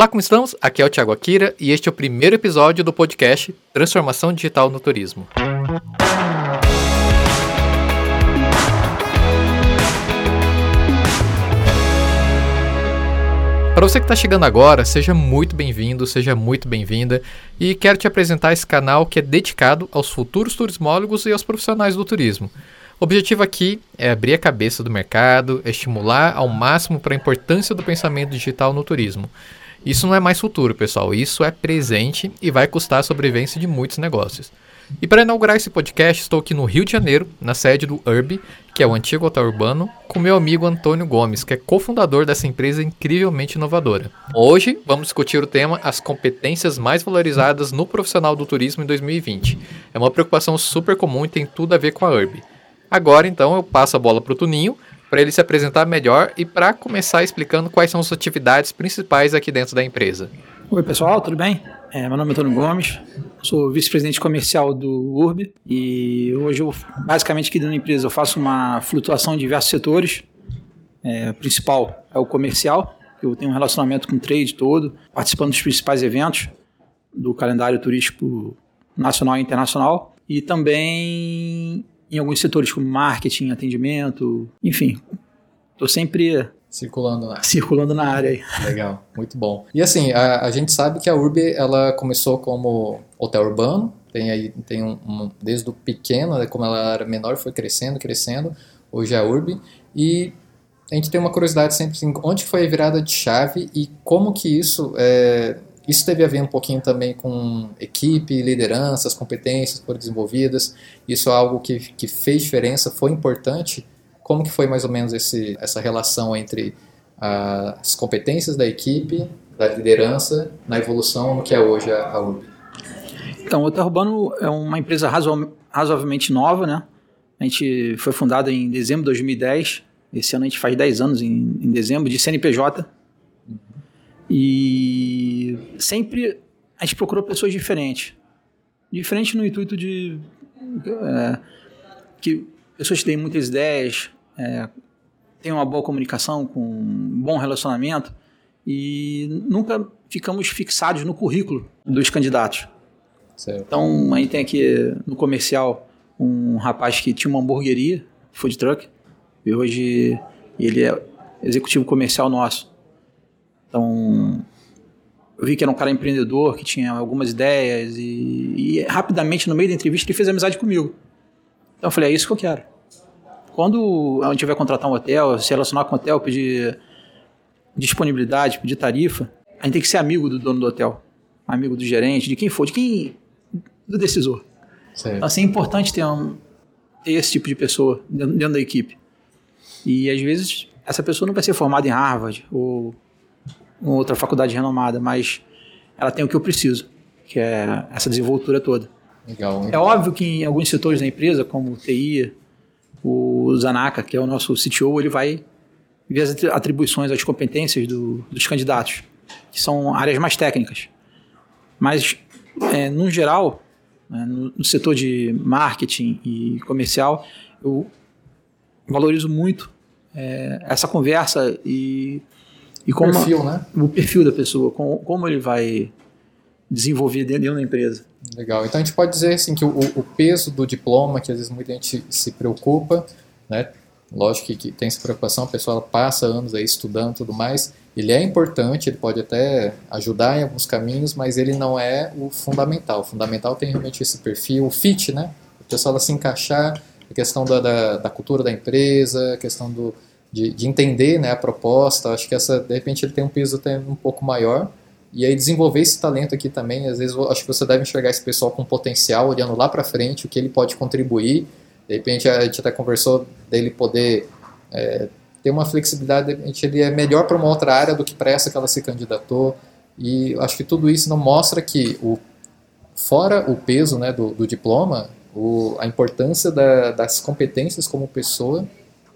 Olá, como estamos? Aqui é o Thiago Akira e este é o primeiro episódio do podcast Transformação Digital no Turismo. Para você que está chegando agora, seja muito bem-vindo, seja muito bem-vinda e quero te apresentar esse canal que é dedicado aos futuros turismólogos e aos profissionais do turismo. O objetivo aqui é abrir a cabeça do mercado, estimular ao máximo para a importância do pensamento digital no turismo. Isso não é mais futuro, pessoal, isso é presente e vai custar a sobrevivência de muitos negócios. E para inaugurar esse podcast, estou aqui no Rio de Janeiro, na sede do Urb, que é o antigo hotel urbano, com meu amigo Antônio Gomes, que é cofundador dessa empresa incrivelmente inovadora. Hoje vamos discutir o tema As competências mais valorizadas no profissional do turismo em 2020. É uma preocupação super comum e tem tudo a ver com a Urb. Agora então eu passo a bola para o Tuninho para ele se apresentar melhor e para começar explicando quais são as atividades principais aqui dentro da empresa. Oi, pessoal, tudo bem? É, meu nome é Antônio Gomes, sou vice-presidente comercial do URB e hoje, eu, basicamente, aqui dentro da empresa, eu faço uma flutuação de diversos setores. É, o principal é o comercial, eu tenho um relacionamento com o trade todo, participando dos principais eventos do calendário turístico nacional e internacional. E também em alguns setores como marketing, atendimento, enfim. Estou sempre circulando na circulando na área aí. Legal, muito bom. E assim, a, a gente sabe que a Urb ela começou como hotel urbano, tem aí tem um, um desde o pequeno, né, como ela era menor, foi crescendo, crescendo. Hoje é a Urb e a gente tem uma curiosidade sempre assim, onde foi a virada de chave e como que isso é, isso teve a ver um pouquinho também com equipe, lideranças, competências foram desenvolvidas. Isso é algo que, que fez diferença, foi importante. Como que foi mais ou menos esse, essa relação entre uh, as competências da equipe, da liderança, na evolução no que é hoje a, a URB? Então, o Hotel Urbano é uma empresa razo razoavelmente nova, né? A gente foi fundada em dezembro de 2010. Esse ano a gente faz 10 anos em, em dezembro, de CNPJ. E sempre a gente procurou pessoas diferentes. Diferente no intuito de é, que pessoas que têm muitas ideias, é, têm uma boa comunicação, com um bom relacionamento e nunca ficamos fixados no currículo dos candidatos. Certo. Então, a gente tem aqui no comercial um rapaz que tinha uma hamburgueria, food truck, e hoje ele é executivo comercial nosso. Então, eu vi que era um cara empreendedor, que tinha algumas ideias e, e rapidamente, no meio da entrevista, ele fez amizade comigo. Então, eu falei, é isso que eu quero. Quando a gente vai contratar um hotel, se relacionar com o hotel, pedir disponibilidade, pedir tarifa, a gente tem que ser amigo do dono do hotel, amigo do gerente, de quem for, de quem do decisor. Certo. Então, assim, é importante ter, um, ter esse tipo de pessoa dentro, dentro da equipe. E às vezes essa pessoa não vai ser formada em Harvard ou uma outra faculdade renomada, mas ela tem o que eu preciso, que é essa desenvoltura toda. Legal. É óbvio que em alguns setores da empresa, como o TI, o Zanaka, que é o nosso CTO, ele vai ver as atribuições, as competências do, dos candidatos, que são áreas mais técnicas. Mas, é, no geral, né, no, no setor de marketing e comercial, eu valorizo muito é, essa conversa e e como perfil, né? O perfil da pessoa, como, como ele vai desenvolver dentro da empresa. Legal. Então a gente pode dizer assim que o, o, peso do diploma, que às vezes muita gente se preocupa, né? Lógico que, que tem essa preocupação, a pessoa passa anos aí estudando e tudo mais. Ele é importante, ele pode até ajudar em alguns caminhos, mas ele não é o fundamental. O fundamental tem realmente esse perfil, o fit, né? A pessoa se encaixar, a questão da, da, da cultura da empresa, a questão do, de, de entender né, a proposta. Acho que essa, de repente, ele tem um peso até um pouco maior. E aí desenvolver esse talento aqui também, às vezes acho que você deve enxergar esse pessoal com potencial, olhando lá para frente, o que ele pode contribuir. De repente a gente até conversou dele poder é, ter uma flexibilidade, de repente ele é melhor para uma outra área do que para essa que ela se candidatou. E acho que tudo isso não mostra que, o, fora o peso né, do, do diploma, o, a importância da, das competências como pessoa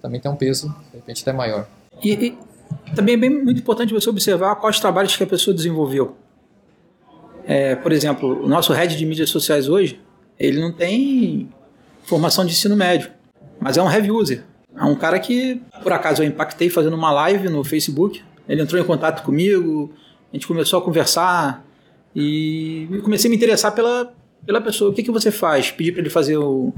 também tem um peso, de repente, até maior. E, e também é bem, muito importante você observar quais trabalhos que a pessoa desenvolveu. É, por exemplo, o nosso head de mídias sociais hoje, ele não tem formação de ensino médio, mas é um heavy user. É um cara que, por acaso, eu impactei fazendo uma live no Facebook. Ele entrou em contato comigo A gente começou a conversar e comecei a me interessar pela, pela pessoa. O que, que você faz? Pedi para ele fazer o,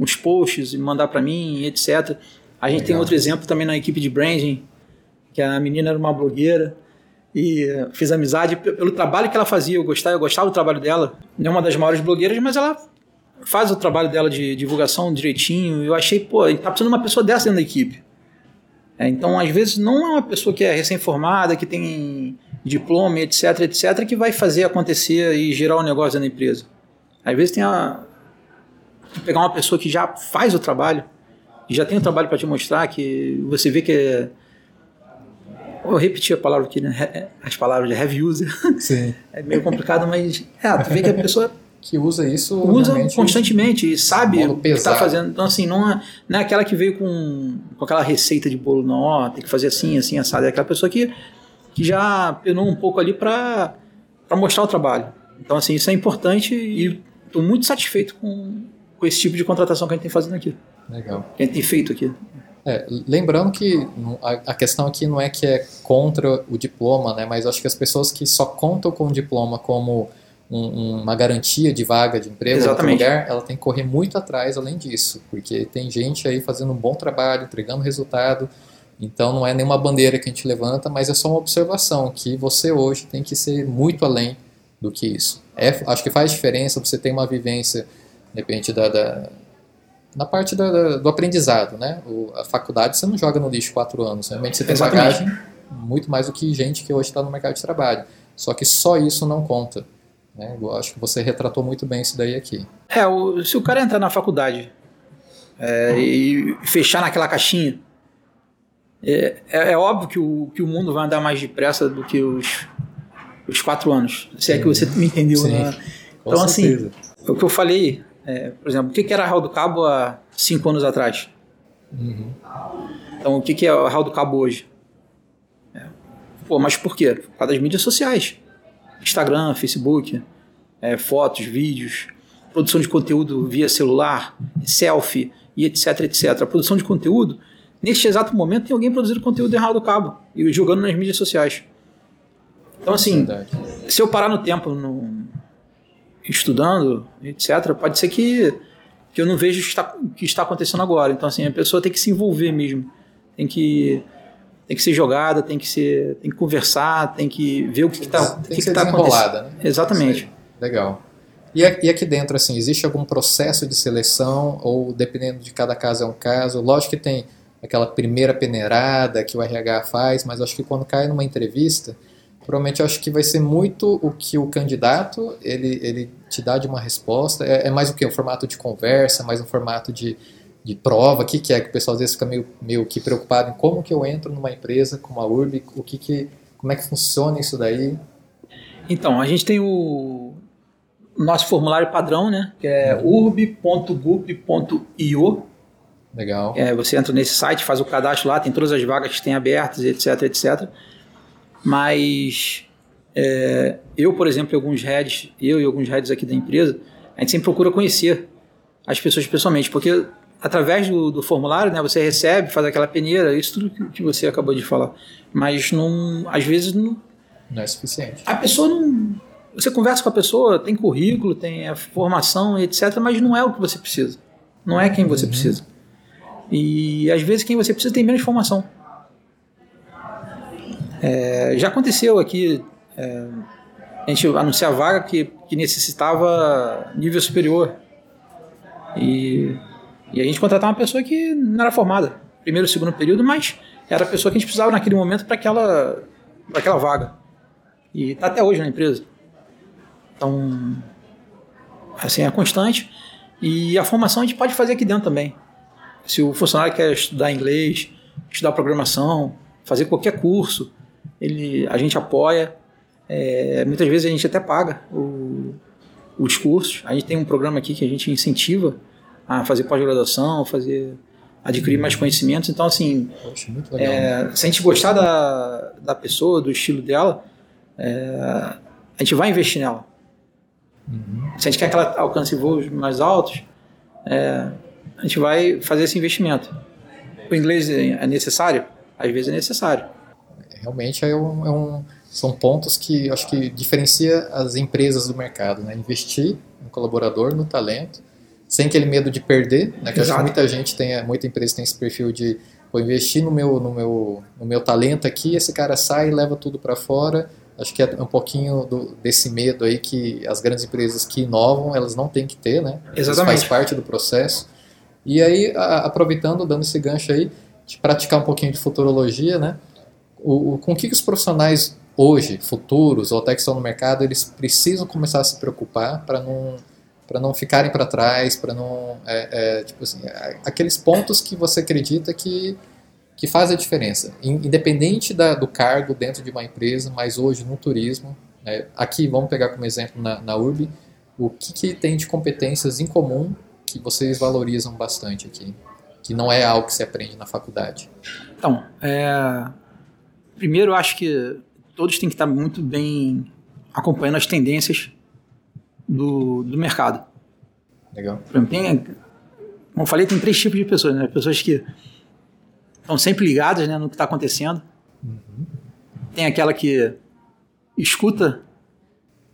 uns posts e mandar para mim, etc. A gente Legal. tem outro exemplo também na equipe de branding, que a menina era uma blogueira e fiz amizade pelo trabalho que ela fazia. Eu gostava, eu gostava do trabalho dela. Não é uma das maiores blogueiras, mas ela faz o trabalho dela de divulgação direitinho. Eu achei, pô, tá precisando de uma pessoa dessa dentro da equipe. É, então, às vezes, não é uma pessoa que é recém-formada, que tem diploma, etc, etc, que vai fazer acontecer e gerar o um negócio dentro da empresa. Às vezes tem a pegar uma pessoa que já faz o trabalho, e já tem o trabalho para te mostrar, que você vê que é Vou repetir a palavra aqui, né? As palavras de heavy user. Sim. É meio complicado, mas é, tu vê que a pessoa que usa isso usa constantemente e sabe o que está fazendo. Então, assim, não é, não é aquela que veio com, com aquela receita de bolo, não, ó, tem que fazer assim, assim, assado. É aquela pessoa que, que já penou um pouco ali para mostrar o trabalho. Então, assim, isso é importante e estou muito satisfeito com, com esse tipo de contratação que a gente tem fazendo aqui. Legal. A gente tem feito aqui. É, lembrando que a, questão aqui não é que é contra o diploma, né, mas acho que as pessoas que só contam com o diploma como um, uma garantia de vaga de emprego Exatamente. lugar, ela tem que correr muito atrás além disso, porque tem gente aí fazendo um bom trabalho, entregando resultado, então não é nenhuma bandeira que a gente levanta, mas é só uma observação que você hoje tem que ser muito além do que isso. É, acho que faz diferença você ter uma vivência, de repente, da, da na parte da, da, do aprendizado, né? O, a faculdade você não joga no lixo quatro anos, realmente você tem Exatamente. bagagem muito mais do que gente que hoje está no mercado de trabalho. Só que só isso não conta. Né? Eu acho que você retratou muito bem isso daí aqui. É, o, se o cara entrar na faculdade é, e fechar naquela caixinha, é, é, é, óbvio que o, que o mundo vai andar mais depressa do que os, os quatro anos. Se é que você me entendeu, Sim, né? Então, assim, o que eu falei é, por exemplo, o que era Raul do Cabo há cinco anos atrás? Uhum. Então, o que é o Raul do Cabo hoje? É, pô, mas por quê? Por causa das mídias sociais. Instagram, Facebook, é, fotos, vídeos, produção de conteúdo via celular, selfie e etc, etc. A produção de conteúdo, neste exato momento, tem alguém produzindo conteúdo errado do cabo e jogando nas mídias sociais. Então, assim, se eu parar no tempo, no, estudando, etc., pode ser que, que eu não veja o que está, que está acontecendo agora. Então, assim, a pessoa tem que se envolver mesmo. Tem que, tem que ser jogada, tem que, ser, tem que conversar, tem que ver o que está Tem que, que, tá acontecendo. Né? Exatamente. Legal. E aqui dentro, assim, existe algum processo de seleção ou dependendo de cada caso é um caso? Lógico que tem aquela primeira peneirada que o RH faz, mas acho que quando cai numa entrevista, Provavelmente eu acho que vai ser muito o que o candidato ele, ele te dá de uma resposta. É, é mais o que? Um formato de conversa, mais um formato de, de prova. O que, que é que o pessoal às vezes fica meio, meio que preocupado em como que eu entro numa empresa como a Urb, o que que, como é que funciona isso daí? Então, a gente tem o nosso formulário padrão, né? Que é urb.gup.io. Legal. É, você entra nesse site, faz o cadastro lá, tem todas as vagas que tem abertas, etc, etc. Mas é, eu, por exemplo, e alguns heads, eu e alguns heads aqui da empresa, a gente sempre procura conhecer as pessoas pessoalmente, porque através do, do formulário, né, você recebe, faz aquela peneira, isso tudo que, que você acabou de falar. Mas não, às vezes não, não é suficiente. A pessoa não. Você conversa com a pessoa, tem currículo, tem a formação, etc., mas não é o que você precisa. Não é quem você uhum. precisa. E às vezes quem você precisa tem menos formação. É, já aconteceu aqui, é, a gente anunciar vaga que, que necessitava nível superior. E, e a gente contratar uma pessoa que não era formada, primeiro segundo período, mas era a pessoa que a gente precisava naquele momento para aquela, aquela vaga. E está até hoje na empresa. Então, assim, é constante. E a formação a gente pode fazer aqui dentro também. Se o funcionário quer estudar inglês, estudar programação, fazer qualquer curso, ele, a gente apoia. É, muitas vezes a gente até paga o, os cursos. A gente tem um programa aqui que a gente incentiva a fazer pós-graduação, fazer adquirir mais conhecimentos. Então, assim, é, se a gente gostar da, da pessoa, do estilo dela, é, a gente vai investir nela. Uhum. Se a gente quer que ela alcance voos mais altos, é, a gente vai fazer esse investimento. O inglês é necessário? Às vezes é necessário realmente é um, é um são pontos que acho que diferencia as empresas do mercado, né? Investir no colaborador, no talento, sem aquele medo de perder, né? Que acho que muita gente tem, muita empresa tem esse perfil de vou investir no meu, no meu, no meu talento aqui, esse cara sai e leva tudo para fora. Acho que é um pouquinho do, desse medo aí que as grandes empresas que inovam, elas não têm que ter, né? Exatamente. Isso faz parte do processo. E aí, a, aproveitando, dando esse gancho aí, de praticar um pouquinho de futurologia, né? O, o, com que, que os profissionais hoje, futuros ou até que estão no mercado, eles precisam começar a se preocupar para não para não ficarem para trás, para não é, é, tipo assim, aqueles pontos que você acredita que que faz a diferença, independente da, do cargo dentro de uma empresa, mas hoje no turismo, né, aqui vamos pegar como exemplo na, na Urb, o que, que tem de competências em comum que vocês valorizam bastante aqui, que não é algo que se aprende na faculdade? Então, é, primeiro eu acho que todos têm que estar muito bem acompanhando as tendências do, do mercado. Legal. Tem, como eu falei, tem três tipos de pessoas, né? Pessoas que estão sempre ligadas né, no que está acontecendo. Uhum. Tem aquela que escuta.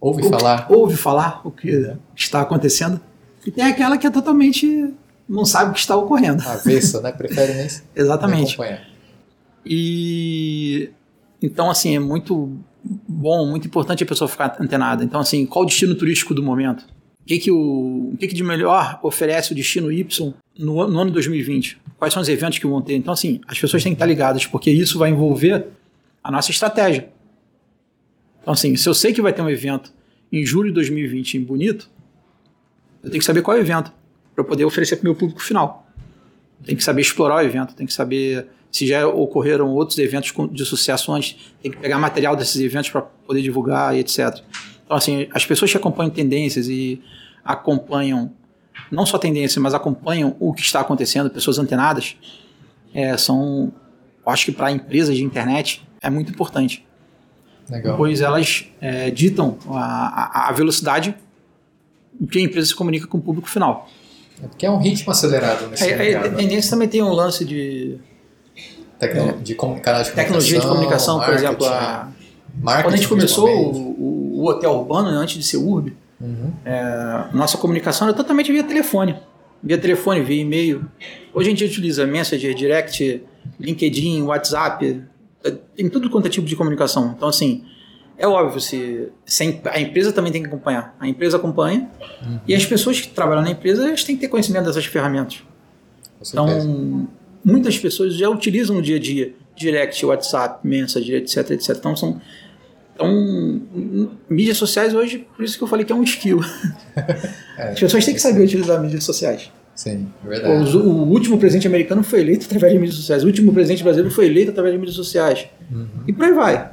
Ouve falar. Ouve falar o que está acontecendo. E tem aquela que é totalmente. não sabe o que está ocorrendo. Avessa, né? Prefere nem. Exatamente. E. Então, assim, é muito bom, muito importante a pessoa ficar antenada. Então, assim, qual o destino turístico do momento? O que, que, o, o que, que de melhor oferece o destino Y no, no ano 2020? Quais são os eventos que vão ter? Então, assim, as pessoas têm que estar ligadas, porque isso vai envolver a nossa estratégia. Então, assim, se eu sei que vai ter um evento em julho de 2020 em Bonito, eu tenho que saber qual é o evento para poder oferecer para o meu público final. Tem que saber explorar o evento, tem que saber se já ocorreram outros eventos de sucesso antes, tem que pegar material desses eventos para poder divulgar e etc. Então, assim, as pessoas que acompanham tendências e acompanham, não só tendências, mas acompanham o que está acontecendo, pessoas antenadas, é, são, acho que para empresas de internet é muito importante. Legal. Pois elas é, ditam a, a, a velocidade em que a empresa se comunica com o público final. É porque é um ritmo acelerado nesse é, mercado. A tendência também tem um lance de Tecno, de com, canal de Tecnologia de comunicação, por exemplo. A, quando a gente começou o, o, hotel urbano, né, antes de ser urb, uhum. é, nossa comunicação era totalmente via telefone. Via telefone, via e-mail. Hoje a gente utiliza Messenger, Direct, LinkedIn, WhatsApp, é, tem tudo quanto é tipo de comunicação. Então, assim, é óbvio, se, se a empresa também tem que acompanhar. A empresa acompanha uhum. e as pessoas que trabalham na empresa elas têm que ter conhecimento dessas ferramentas. Então, muitas pessoas já utilizam no dia a dia direct, WhatsApp, Messenger, etc, etc. Então são então, mídias sociais hoje, por isso que eu falei que é um skill. É, As pessoas têm que saber utilizar mídias sociais. Sim, é verdade. O, o, último presidente americano foi eleito através de mídias sociais. O último presidente brasileiro foi eleito através de mídias sociais. Uhum. E por aí vai.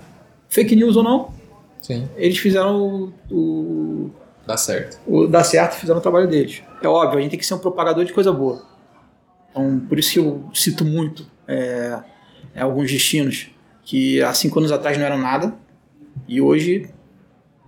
Fake news ou não, Sim. eles fizeram o, o. Dá certo. O, dá certo, fizeram o trabalho deles. É óbvio, a gente tem que ser um propagador de coisa boa. Então, por isso que eu cito muito é, é, alguns destinos que há cinco anos atrás não eram nada e hoje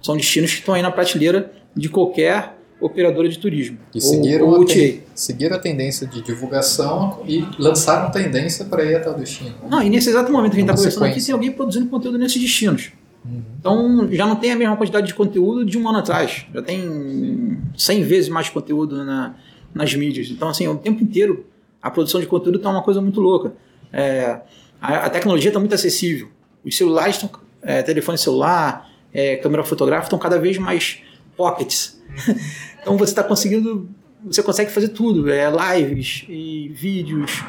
são destinos que estão aí na prateleira de qualquer operadora de turismo. E seguiram, ou, ou a, ten, seguiram a tendência de divulgação e lançaram tendência para ir até o destino. Não, e nesse exato momento que a gente está conversando aqui, tem alguém produzindo conteúdo nesses destinos. Uhum. Então já não tem a mesma quantidade de conteúdo de um ano atrás. Já tem 100 vezes mais conteúdo na, nas mídias. Então, assim, o tempo inteiro a produção de conteúdo está uma coisa muito louca. É, a, a, tecnologia está muito acessível. Os celulares estão, é, telefone celular, é, câmera fotográfica estão cada vez mais pockets. então você está conseguindo, você consegue fazer tudo, é, lives e vídeos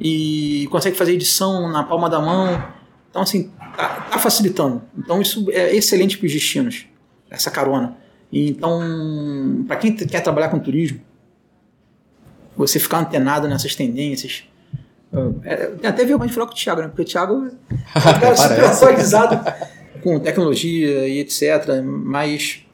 e consegue fazer edição na palma da mão. Então assim, tá, tá facilitando. Então isso é excelente para os destinos, essa carona. E, então, para quem quer trabalhar com turismo, você ficar antenado nessas tendências. É, até vergonha de falar com o Thiago, né? Porque o Thiago é um cara super atualizado com tecnologia e etc. Mas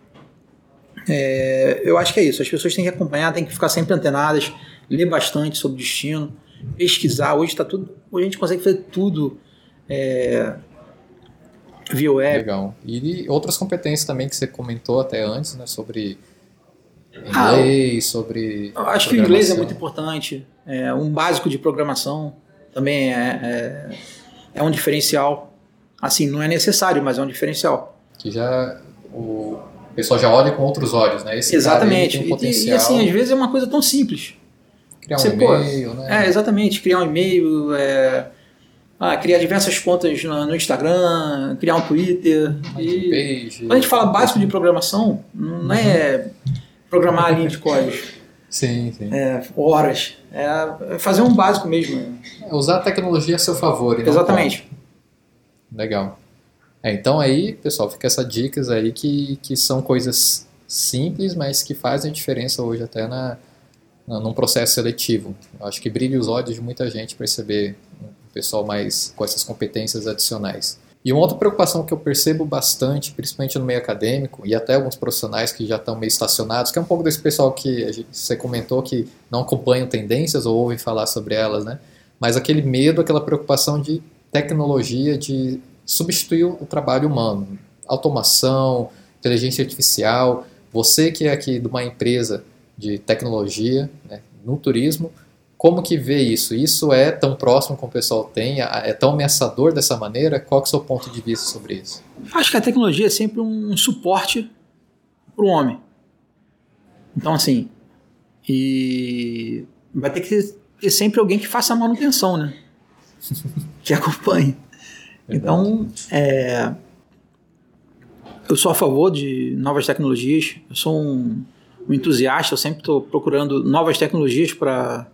é, eu acho que é isso. As pessoas têm que acompanhar, têm que ficar sempre antenadas, ler bastante sobre destino, pesquisar. Hoje está tudo. Hoje a gente consegue fazer tudo é, via web. Legal. E outras competências também que você comentou até antes, né? Sobre Inglês, ah, sobre. Acho que o inglês é muito importante. É, um básico de programação também é, é, é um diferencial. Assim, não é necessário, mas é um diferencial. Que já o pessoal já olha com outros olhos, né? Esse exatamente. Um e, e, assim, às vezes é uma coisa tão simples. Criar um e-mail, né? É, exatamente. Criar um e-mail, é, ah, criar diversas contas no, Instagram, criar um Twitter. E, quando a gente fala básico de programação, não uhum. é programar a linha de código. Sim, sim. É, horas. É fazer um básico mesmo. É usar a tecnologia a seu favor. Exatamente. Legal. É, então aí, pessoal, fica essas dicas aí que, que são coisas simples, mas que fazem diferença hoje até na, na, num processo seletivo. Eu acho que brilha os olhos de muita gente perceber pessoal mais com essas competências adicionais. E uma outra preocupação que eu percebo bastante, principalmente no meio acadêmico, e até alguns profissionais que já estão meio estacionados, que é um pouco desse pessoal que gente, você comentou que não acompanham tendências ou ouvem falar sobre elas, né? Mas aquele medo, aquela preocupação de tecnologia, de substituir o trabalho humano. Automação, inteligência artificial. Você que é aqui de uma empresa de tecnologia, né, no turismo, como que vê isso? Isso é tão próximo como o pessoal tem? É tão ameaçador dessa maneira? Qual é o seu ponto de vista sobre isso? Acho que a tecnologia é sempre um suporte para o homem. Então, assim, e vai ter que ter sempre alguém que faça a manutenção, né? que acompanhe. Então, é, eu sou a favor de novas tecnologias. Eu sou um, um entusiasta. Eu sempre estou procurando novas tecnologias para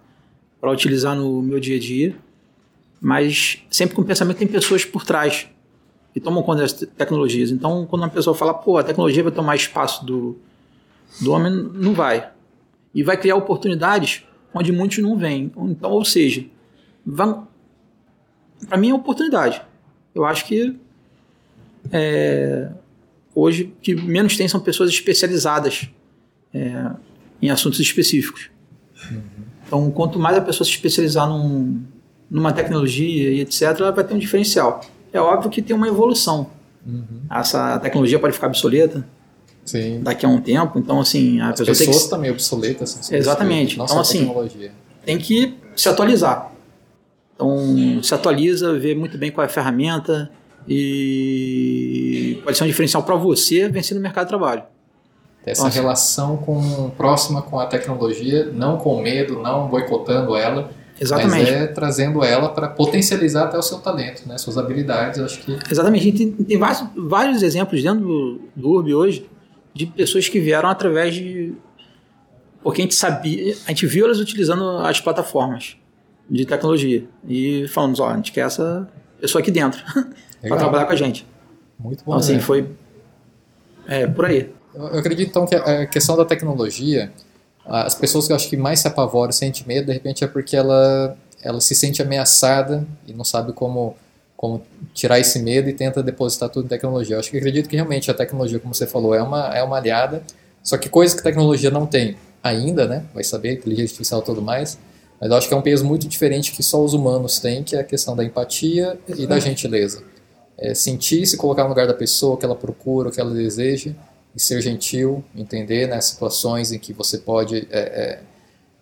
para utilizar no meu dia a dia, mas sempre com o pensamento tem pessoas por trás que tomam conta das tecnologias. Então, quando uma pessoa fala, pô, a tecnologia vai tomar espaço do, do homem, não vai. E vai criar oportunidades onde muitos não vêm. Então, ou seja, para mim é oportunidade. Eu acho que é, hoje que menos tem são pessoas especializadas é, em assuntos específicos. Uhum. Então, quanto mais a pessoa se especializar num, numa tecnologia e etc., ela vai ter um diferencial. É óbvio que tem uma evolução. Uhum. Essa tecnologia pode ficar obsoleta Sim. daqui a um tempo. Então, assim, a As pessoas tem que... também obsoletas. Assim, Exatamente. Então, assim, tecnologia. tem que se atualizar. Então, se atualiza, vê muito bem qual é a ferramenta e pode ser um diferencial para você vencer no mercado de trabalho essa Nossa. relação com, próxima com a tecnologia, não com medo, não boicotando ela, Exatamente. mas é trazendo ela para potencializar até o seu talento, né, suas habilidades, acho que... Exatamente, a gente tem, vários, vários exemplos dentro do, do URB hoje de pessoas que vieram através de... Porque a gente sabia, a gente viu elas utilizando as plataformas de tecnologia e falamos, ó, a gente quer essa pessoa aqui dentro para trabalhar com a gente. Muito bom. Então, assim, né? foi é, por aí. Eu acredito então que a questão da tecnologia, as pessoas que eu acho que mais se apavoram, sentem medo, de repente é porque ela, ela se sente ameaçada e não sabe como, como tirar esse medo e tenta depositar tudo em tecnologia. Eu acho que acredito que realmente a tecnologia, como você falou, é uma, é uma aliada, só que coisas que a tecnologia não tem ainda, né? Vai saber, inteligência artificial e tudo mais, mas eu acho que é um peso muito diferente que só os humanos têm, que é a questão da empatia e da gentileza. É sentir, se colocar no lugar da pessoa, que ela procura, o que ela deseja, e ser gentil, entender né, situações em que você pode é, é,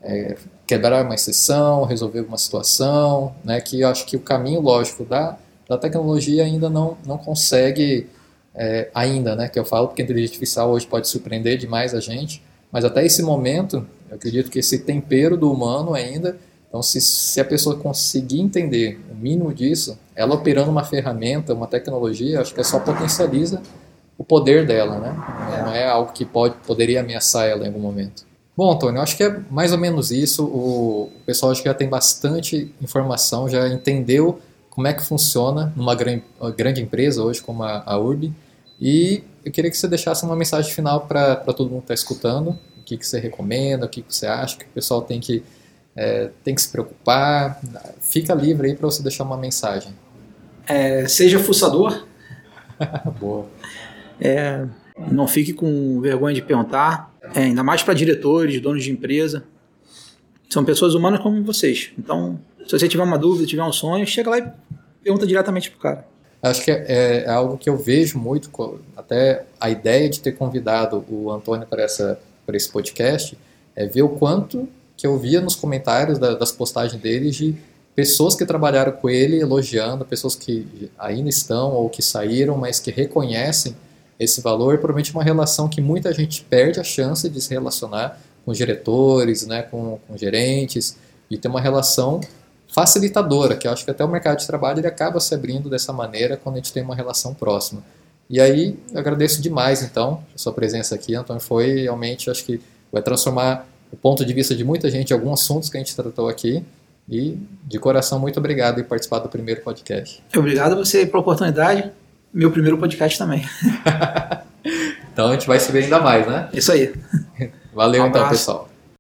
é, quebrar uma exceção, resolver uma situação, né, que eu acho que o caminho lógico da, da tecnologia ainda não, não consegue, é, ainda, né, que eu falo porque a inteligência artificial hoje pode surpreender demais a gente, mas até esse momento, eu acredito que esse tempero do humano ainda, então se, se a pessoa conseguir entender o mínimo disso, ela operando uma ferramenta, uma tecnologia, acho que é só potencializa o poder dela, né? Não é algo que pode, poderia ameaçar ela em algum momento. Bom, Antônio, acho que é mais ou menos isso. O, pessoal acho que já tem bastante informação, já entendeu como é que funciona numa grande, grande empresa hoje como a, a URB. E eu queria que você deixasse uma mensagem final para todo mundo que está escutando. O que, que você recomenda, o que, que você acha que o pessoal tem que, é, tem que se preocupar. Fica livre aí para você deixar uma mensagem. É, seja fuçador. Boa. É, não fique com vergonha de perguntar, é, ainda mais para diretores, donos de empresa. São pessoas humanas como vocês. Então, se você tiver uma dúvida, tiver um sonho, chega lá e pergunta diretamente pro cara. Acho que é, é algo que eu vejo muito, até a ideia de ter convidado o Antônio para, essa, para esse podcast, é ver o quanto que eu via nos comentários da, das postagens deles de pessoas que trabalharam com ele elogiando, pessoas que ainda estão ou que saíram, mas que reconhecem esse valor, e provavelmente uma relação que muita gente perde a chance de se relacionar com diretores, né, com, com gerentes, e ter uma relação facilitadora, que eu acho que até o mercado de trabalho ele acaba se abrindo dessa maneira quando a gente tem uma relação próxima. E aí, eu agradeço demais, então, a sua presença aqui, Antônio, foi realmente, acho que vai transformar o ponto de vista de muita gente, alguns assuntos que a gente tratou aqui, e de coração, muito obrigado por participar do primeiro podcast. Obrigado a você pela oportunidade, meu primeiro podcast também. então, a gente vai se ver ainda mais, né? Isso aí. Valeu, um então, pessoal.